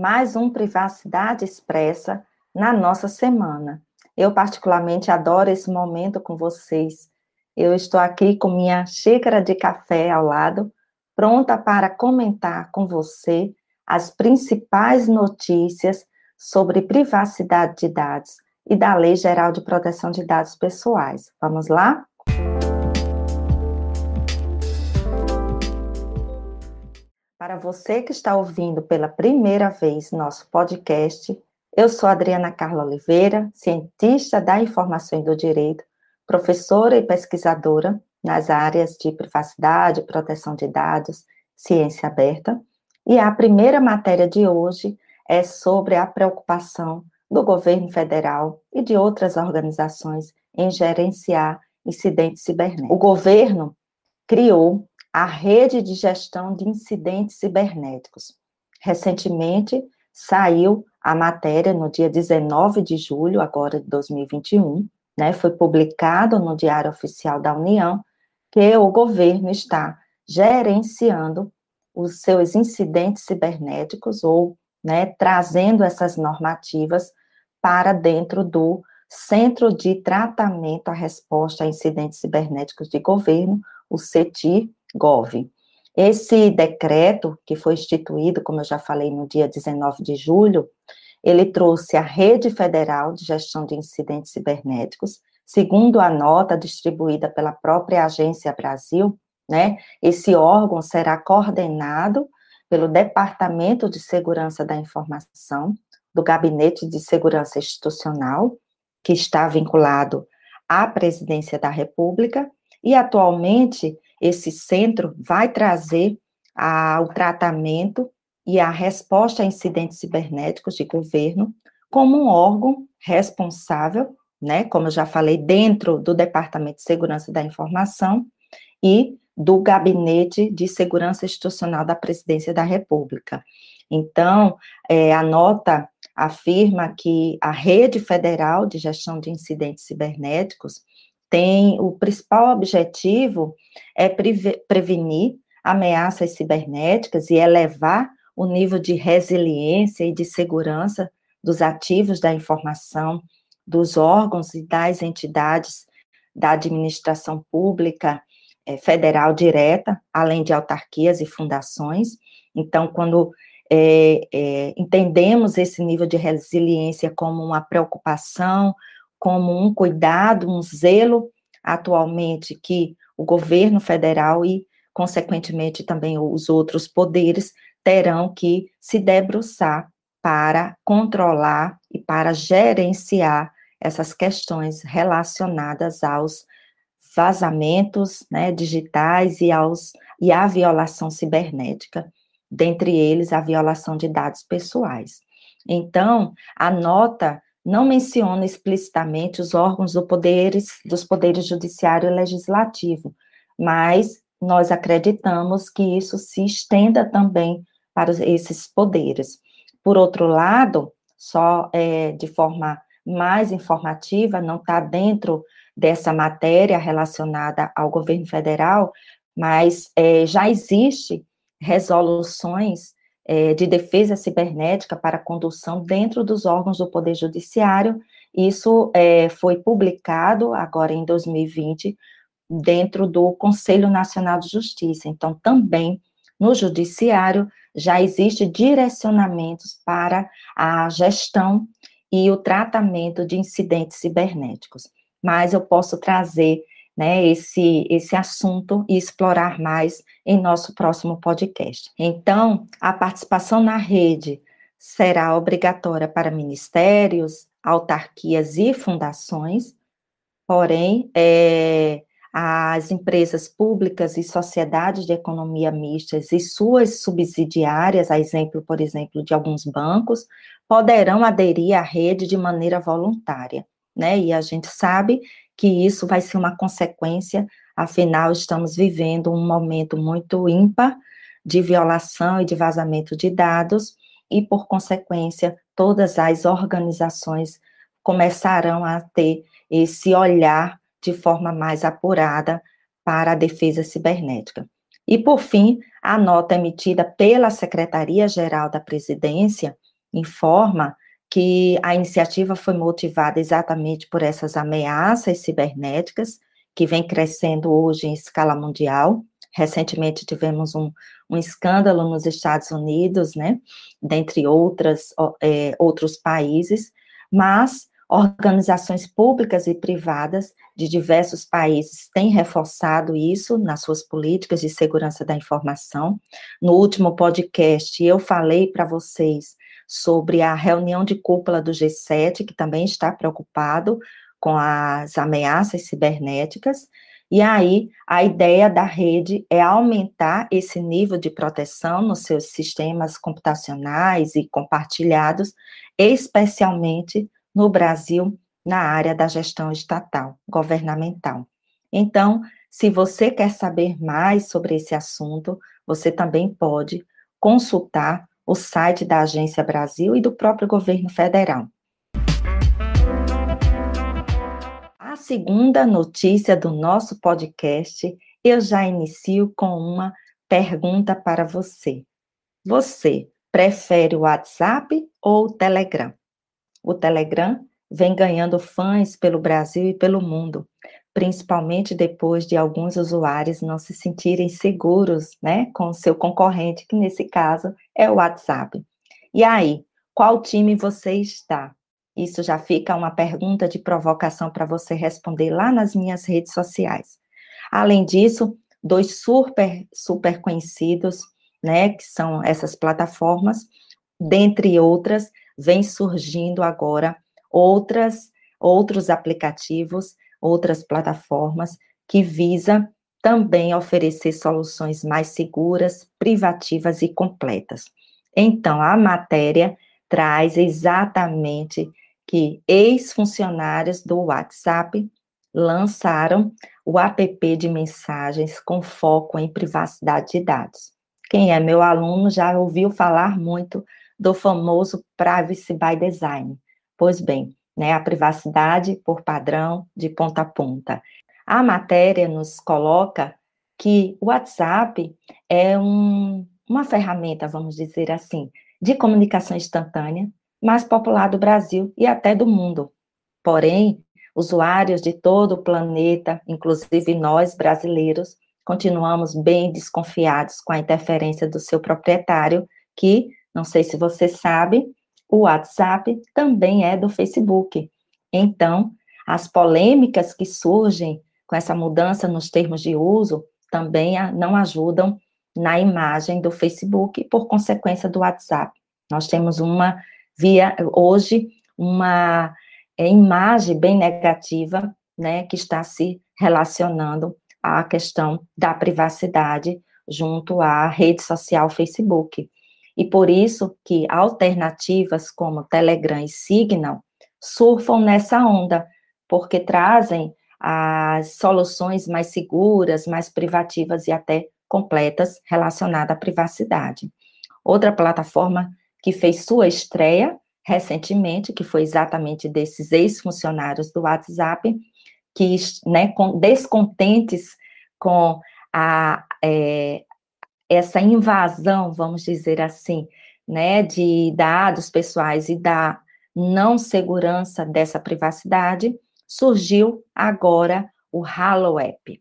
mais um Privacidade Expressa na nossa semana. Eu, particularmente, adoro esse momento com vocês. Eu estou aqui com minha xícara de café ao lado, pronta para comentar com você as principais notícias sobre privacidade de dados e da Lei Geral de Proteção de Dados Pessoais. Vamos lá? Para você que está ouvindo pela primeira vez nosso podcast, eu sou Adriana Carla Oliveira, cientista da informação e do direito, professora e pesquisadora nas áreas de privacidade, proteção de dados, ciência aberta, e a primeira matéria de hoje é sobre a preocupação do governo federal e de outras organizações em gerenciar incidentes cibernéticos. O governo criou a rede de gestão de incidentes cibernéticos. Recentemente saiu a matéria no dia 19 de julho, agora de 2021, né, foi publicado no Diário Oficial da União que o governo está gerenciando os seus incidentes cibernéticos ou né, trazendo essas normativas para dentro do Centro de Tratamento à Resposta a Incidentes Cibernéticos de Governo, o CETI-GOV. Esse decreto, que foi instituído, como eu já falei, no dia 19 de julho, ele trouxe a Rede Federal de Gestão de Incidentes Cibernéticos, segundo a nota distribuída pela própria Agência Brasil, né? Esse órgão será coordenado pelo Departamento de Segurança da Informação, do Gabinete de Segurança Institucional, que está vinculado à Presidência da República, e atualmente esse centro vai trazer a, o tratamento e a resposta a incidentes cibernéticos de governo como um órgão responsável, né, como eu já falei, dentro do Departamento de Segurança da Informação e do Gabinete de Segurança Institucional da Presidência da República. Então, é, a nota afirma que a Rede Federal de Gestão de Incidentes Cibernéticos tem o principal objetivo é prevenir ameaças cibernéticas e elevar o nível de resiliência e de segurança dos ativos da informação, dos órgãos e das entidades da administração pública é, federal direta, além de autarquias e fundações. Então, quando é, é, entendemos esse nível de resiliência como uma preocupação, como um cuidado, um zelo, atualmente, que o governo federal e, consequentemente, também os outros poderes terão que se debruçar para controlar e para gerenciar essas questões relacionadas aos vazamentos né, digitais e, aos, e à violação cibernética, dentre eles a violação de dados pessoais. Então, a nota não menciona explicitamente os órgãos do poderes, dos poderes judiciário e legislativo, mas nós acreditamos que isso se estenda também para esses poderes. Por outro lado, só é, de forma mais informativa, não está dentro dessa matéria relacionada ao governo federal, mas é, já existe resoluções é, de defesa cibernética para condução dentro dos órgãos do Poder Judiciário. Isso é, foi publicado agora em 2020 dentro do Conselho Nacional de Justiça. Então, também no Judiciário já existe direcionamentos para a gestão e o tratamento de incidentes cibernéticos mas eu posso trazer né, esse, esse assunto e explorar mais em nosso próximo podcast. Então, a participação na rede será obrigatória para ministérios, autarquias e fundações, porém, é, as empresas públicas e sociedades de economia mistas e suas subsidiárias, a exemplo, por exemplo, de alguns bancos, poderão aderir à rede de maneira voluntária né? E a gente sabe que isso vai ser uma consequência, afinal, estamos vivendo um momento muito ímpar de violação e de vazamento de dados, e, por consequência, todas as organizações começarão a ter esse olhar de forma mais apurada para a defesa cibernética. E, por fim, a nota emitida pela Secretaria-Geral da Presidência, informa que a iniciativa foi motivada exatamente por essas ameaças cibernéticas que vem crescendo hoje em escala mundial. Recentemente tivemos um, um escândalo nos Estados Unidos, né, dentre outras, é, outros países, mas organizações públicas e privadas de diversos países têm reforçado isso nas suas políticas de segurança da informação. No último podcast, eu falei para vocês sobre a reunião de cúpula do G7, que também está preocupado com as ameaças cibernéticas. E aí, a ideia da rede é aumentar esse nível de proteção nos seus sistemas computacionais e compartilhados, especialmente no Brasil, na área da gestão estatal, governamental. Então, se você quer saber mais sobre esse assunto, você também pode consultar o site da Agência Brasil e do próprio governo federal. A segunda notícia do nosso podcast, eu já inicio com uma pergunta para você. Você prefere o WhatsApp ou o Telegram? O Telegram vem ganhando fãs pelo Brasil e pelo mundo, principalmente depois de alguns usuários não se sentirem seguros, né, com seu concorrente, que nesse caso é o WhatsApp. E aí, qual time você está? Isso já fica uma pergunta de provocação para você responder lá nas minhas redes sociais. Além disso, dois super, super conhecidos, né, que são essas plataformas, dentre outras, vem surgindo agora outras, outros aplicativos, outras plataformas que visa também oferecer soluções mais seguras, privativas e completas. Então, a matéria traz exatamente que ex-funcionários do WhatsApp lançaram o app de mensagens com foco em privacidade de dados. Quem é meu aluno já ouviu falar muito do famoso Privacy by Design. Pois bem, né, a privacidade por padrão de ponta a ponta. A matéria nos coloca que o WhatsApp é um, uma ferramenta, vamos dizer assim, de comunicação instantânea, mais popular do Brasil e até do mundo. Porém, usuários de todo o planeta, inclusive nós brasileiros, continuamos bem desconfiados com a interferência do seu proprietário, que, não sei se você sabe, o WhatsApp também é do Facebook. Então, as polêmicas que surgem com essa mudança nos termos de uso também não ajudam na imagem do Facebook, por consequência do WhatsApp. Nós temos uma via hoje uma é, imagem bem negativa, né, que está se relacionando à questão da privacidade junto à rede social Facebook. E por isso que alternativas como Telegram e Signal surfam nessa onda, porque trazem as soluções mais seguras, mais privativas e até completas relacionadas à privacidade. Outra plataforma que fez sua estreia recentemente, que foi exatamente desses ex-funcionários do WhatsApp, que, né, com, descontentes com a, é, essa invasão, vamos dizer assim, né, de dados pessoais e da não segurança dessa privacidade, surgiu agora o Halo App.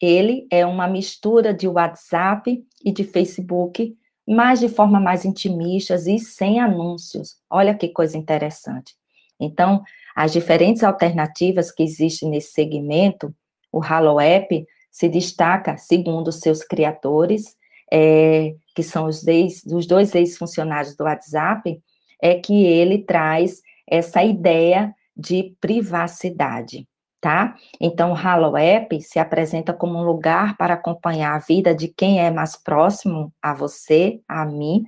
Ele é uma mistura de WhatsApp e de Facebook mas de forma mais intimista e sem anúncios. Olha que coisa interessante. Então, as diferentes alternativas que existem nesse segmento, o Halo App se destaca, segundo seus criadores, é, que são os, ex, os dois ex-funcionários do WhatsApp, é que ele traz essa ideia de privacidade tá? Então, o Halo App se apresenta como um lugar para acompanhar a vida de quem é mais próximo a você, a mim,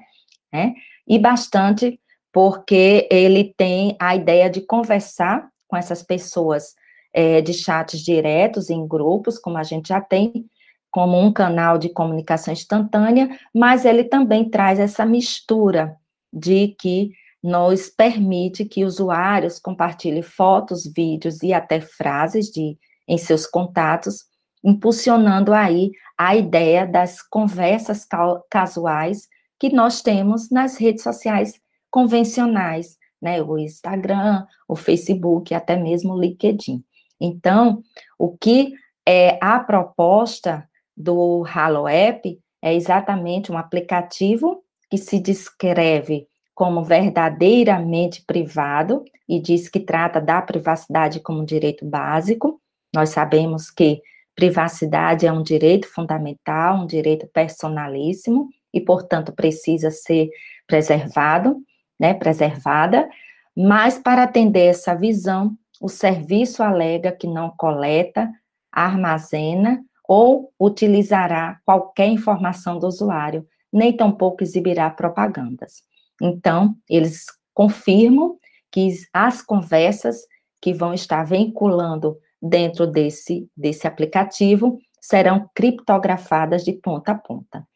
né? E bastante porque ele tem a ideia de conversar com essas pessoas é, de chats diretos em grupos, como a gente já tem, como um canal de comunicação instantânea, mas ele também traz essa mistura de que nos permite que usuários compartilhem fotos, vídeos e até frases de, em seus contatos, impulsionando aí a ideia das conversas casuais que nós temos nas redes sociais convencionais, né? O Instagram, o Facebook, até mesmo o LinkedIn. Então, o que é a proposta do Halo App é exatamente um aplicativo que se descreve como verdadeiramente privado e diz que trata da privacidade como direito básico. Nós sabemos que privacidade é um direito fundamental, um direito personalíssimo e, portanto, precisa ser preservado, né, preservada, mas para atender essa visão, o serviço alega que não coleta, armazena ou utilizará qualquer informação do usuário, nem tampouco exibirá propagandas. Então, eles confirmam que as conversas que vão estar vinculando dentro desse, desse aplicativo serão criptografadas de ponta a ponta.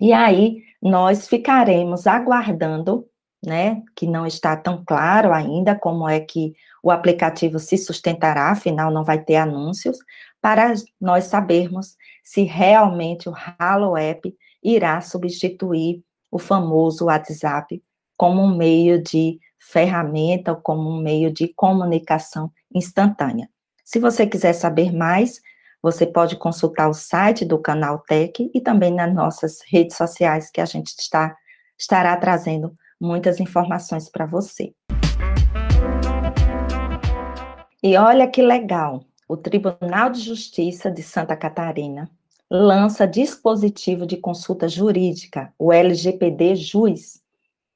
E aí, nós ficaremos aguardando, né, que não está tão claro ainda como é que o aplicativo se sustentará, afinal não vai ter anúncios, para nós sabermos se realmente o Halo App irá substituir o famoso WhatsApp como um meio de ferramenta, como um meio de comunicação instantânea. Se você quiser saber mais, você pode consultar o site do Canal Tech e também nas nossas redes sociais, que a gente está, estará trazendo muitas informações para você. E olha que legal, o Tribunal de Justiça de Santa Catarina lança dispositivo de consulta jurídica, o LGPD Juiz.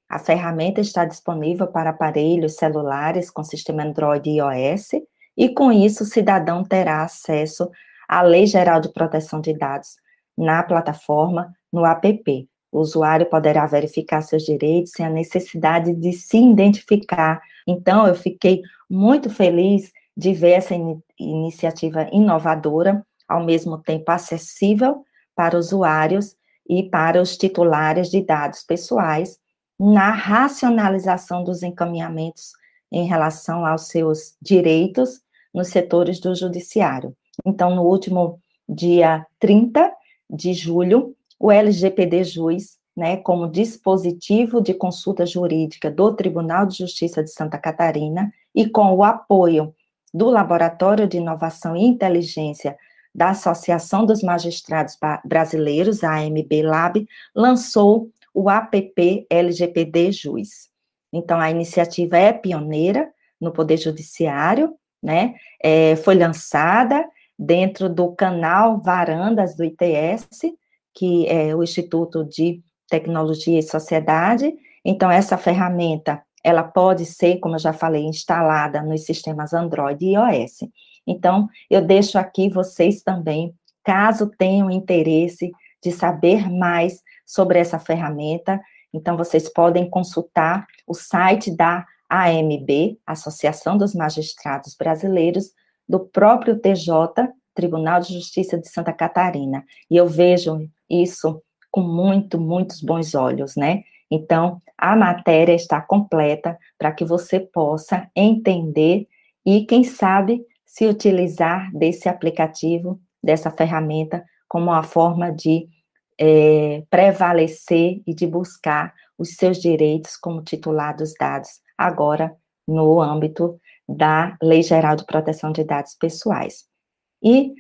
A ferramenta está disponível para aparelhos celulares com sistema Android e iOS, e com isso o cidadão terá acesso à Lei Geral de Proteção de Dados na plataforma, no app. O usuário poderá verificar seus direitos sem a necessidade de se identificar. Então, eu fiquei muito feliz de ver essa in iniciativa inovadora, ao mesmo tempo acessível para usuários e para os titulares de dados pessoais, na racionalização dos encaminhamentos em relação aos seus direitos nos setores do judiciário. Então, no último dia 30 de julho, o LGPD Juiz, né, como dispositivo de consulta jurídica do Tribunal de Justiça de Santa Catarina e com o apoio do Laboratório de Inovação e Inteligência da Associação dos Magistrados Brasileiros, a AMB Lab, lançou o APP LGPD Juiz. Então, a iniciativa é pioneira no Poder Judiciário, né? É, foi lançada dentro do canal Varandas do ITS, que é o Instituto de Tecnologia e Sociedade. Então, essa ferramenta ela pode ser, como eu já falei, instalada nos sistemas Android e iOS. Então, eu deixo aqui vocês também, caso tenham interesse de saber mais sobre essa ferramenta, então vocês podem consultar o site da AMB, Associação dos Magistrados Brasileiros, do próprio TJ, Tribunal de Justiça de Santa Catarina. E eu vejo isso com muito, muitos bons olhos, né? Então, a matéria está completa para que você possa entender e, quem sabe, se utilizar desse aplicativo, dessa ferramenta, como uma forma de é, prevalecer e de buscar os seus direitos como titular dos dados, agora no âmbito da Lei Geral de Proteção de Dados Pessoais. E,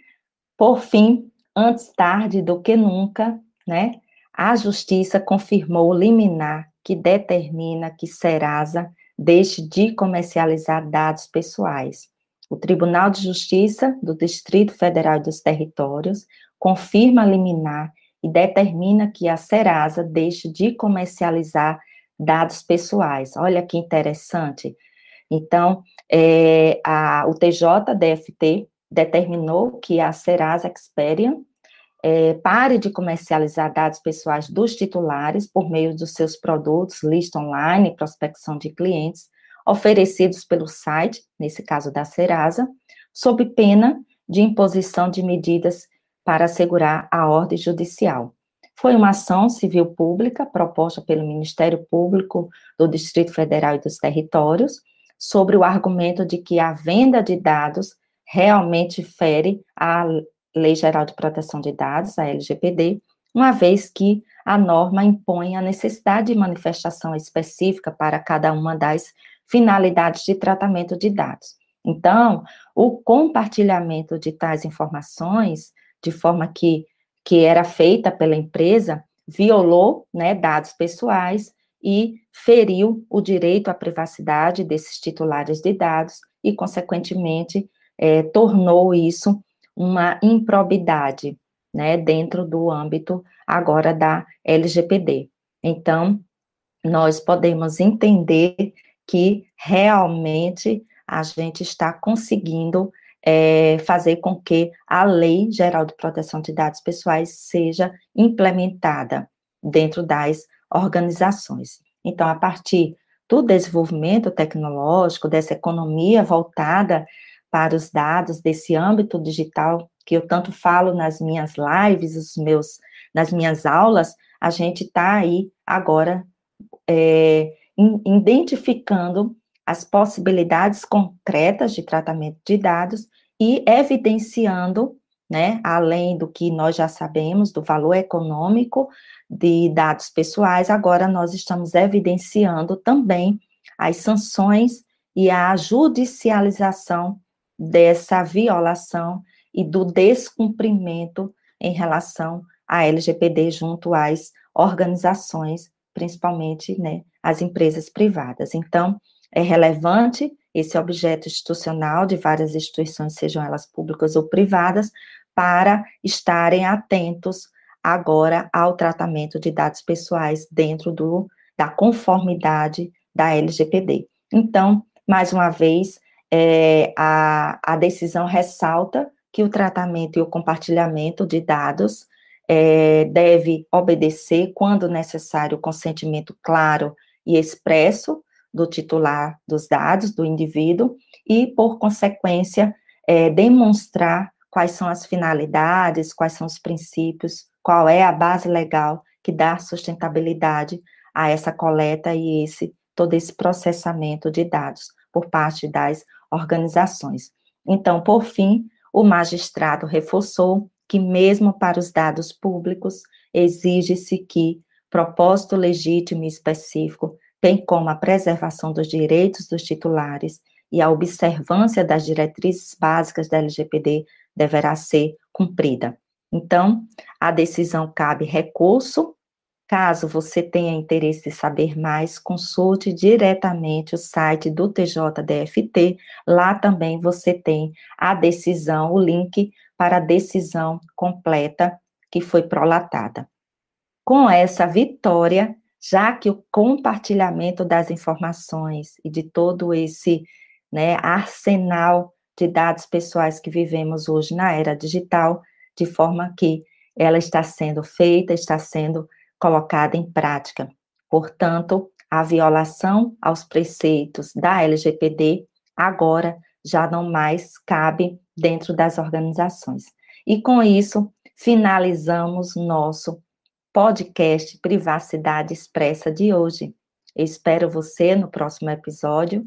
por fim, antes tarde do que nunca, né, a Justiça confirmou o liminar que determina que Serasa deixe de comercializar dados pessoais. O Tribunal de Justiça do Distrito Federal e dos Territórios confirma a liminar e determina que a Serasa deixe de comercializar dados pessoais. Olha que interessante. Então, é, a, o TJDFT determinou que a Serasa Experian é, pare de comercializar dados pessoais dos titulares por meio dos seus produtos, lista online, prospecção de clientes, oferecidos pelo site, nesse caso da Serasa, sob pena de imposição de medidas para assegurar a ordem judicial. Foi uma ação civil pública proposta pelo Ministério Público do Distrito Federal e dos Territórios, sobre o argumento de que a venda de dados realmente fere a Lei Geral de Proteção de Dados, a LGPD, uma vez que a norma impõe a necessidade de manifestação específica para cada uma das finalidades de tratamento de dados. Então, o compartilhamento de tais informações, de forma que, que era feita pela empresa, violou né, dados pessoais e feriu o direito à privacidade desses titulares de dados e, consequentemente, é, tornou isso uma improbidade, né, dentro do âmbito agora da LGPD. Então, nós podemos entender que realmente a gente está conseguindo é, fazer com que a Lei Geral de Proteção de Dados Pessoais seja implementada dentro das organizações. Então, a partir do desenvolvimento tecnológico, dessa economia voltada para os dados, desse âmbito digital que eu tanto falo nas minhas lives, os meus, nas minhas aulas, a gente está aí agora é, identificando as possibilidades concretas de tratamento de dados e evidenciando, né, além do que nós já sabemos, do valor econômico de dados pessoais, agora nós estamos evidenciando também as sanções e a judicialização dessa violação e do descumprimento em relação à LGPD junto às organizações, principalmente, né, as empresas privadas. Então, é relevante esse objeto institucional de várias instituições, sejam elas públicas ou privadas, para estarem atentos agora ao tratamento de dados pessoais dentro do, da conformidade da LGPD. Então, mais uma vez, é, a, a decisão ressalta que o tratamento e o compartilhamento de dados é, deve obedecer, quando necessário, o consentimento claro e expresso do titular dos dados, do indivíduo, e, por consequência, é, demonstrar quais são as finalidades, quais são os princípios, qual é a base legal que dá sustentabilidade a essa coleta e esse todo esse processamento de dados por parte das organizações. Então, por fim, o magistrado reforçou que, mesmo para os dados públicos, exige-se que propósito legítimo e específico bem como a preservação dos direitos dos titulares e a observância das diretrizes básicas da LGPD deverá ser cumprida. Então, a decisão cabe recurso. Caso você tenha interesse de saber mais, consulte diretamente o site do TJDFT. Lá também você tem a decisão, o link para a decisão completa que foi prolatada. Com essa vitória, já que o compartilhamento das informações e de todo esse né, arsenal de dados pessoais que vivemos hoje na era digital, de forma que ela está sendo feita, está sendo colocada em prática. Portanto, a violação aos preceitos da LGPD agora já não mais cabe dentro das organizações. E com isso, finalizamos nosso podcast Privacidade Expressa de hoje. Eu espero você no próximo episódio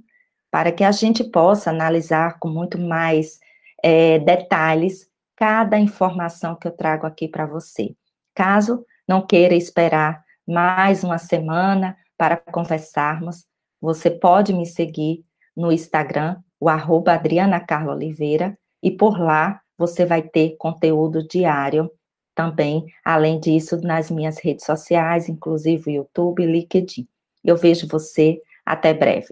para que a gente possa analisar com muito mais é, detalhes cada informação que eu trago aqui para você. Caso não queira esperar mais uma semana para conversarmos, você pode me seguir no Instagram, o arroba Adriana Carla Oliveira, e por lá você vai ter conteúdo diário também, além disso, nas minhas redes sociais, inclusive o YouTube e LinkedIn. Eu vejo você, até breve.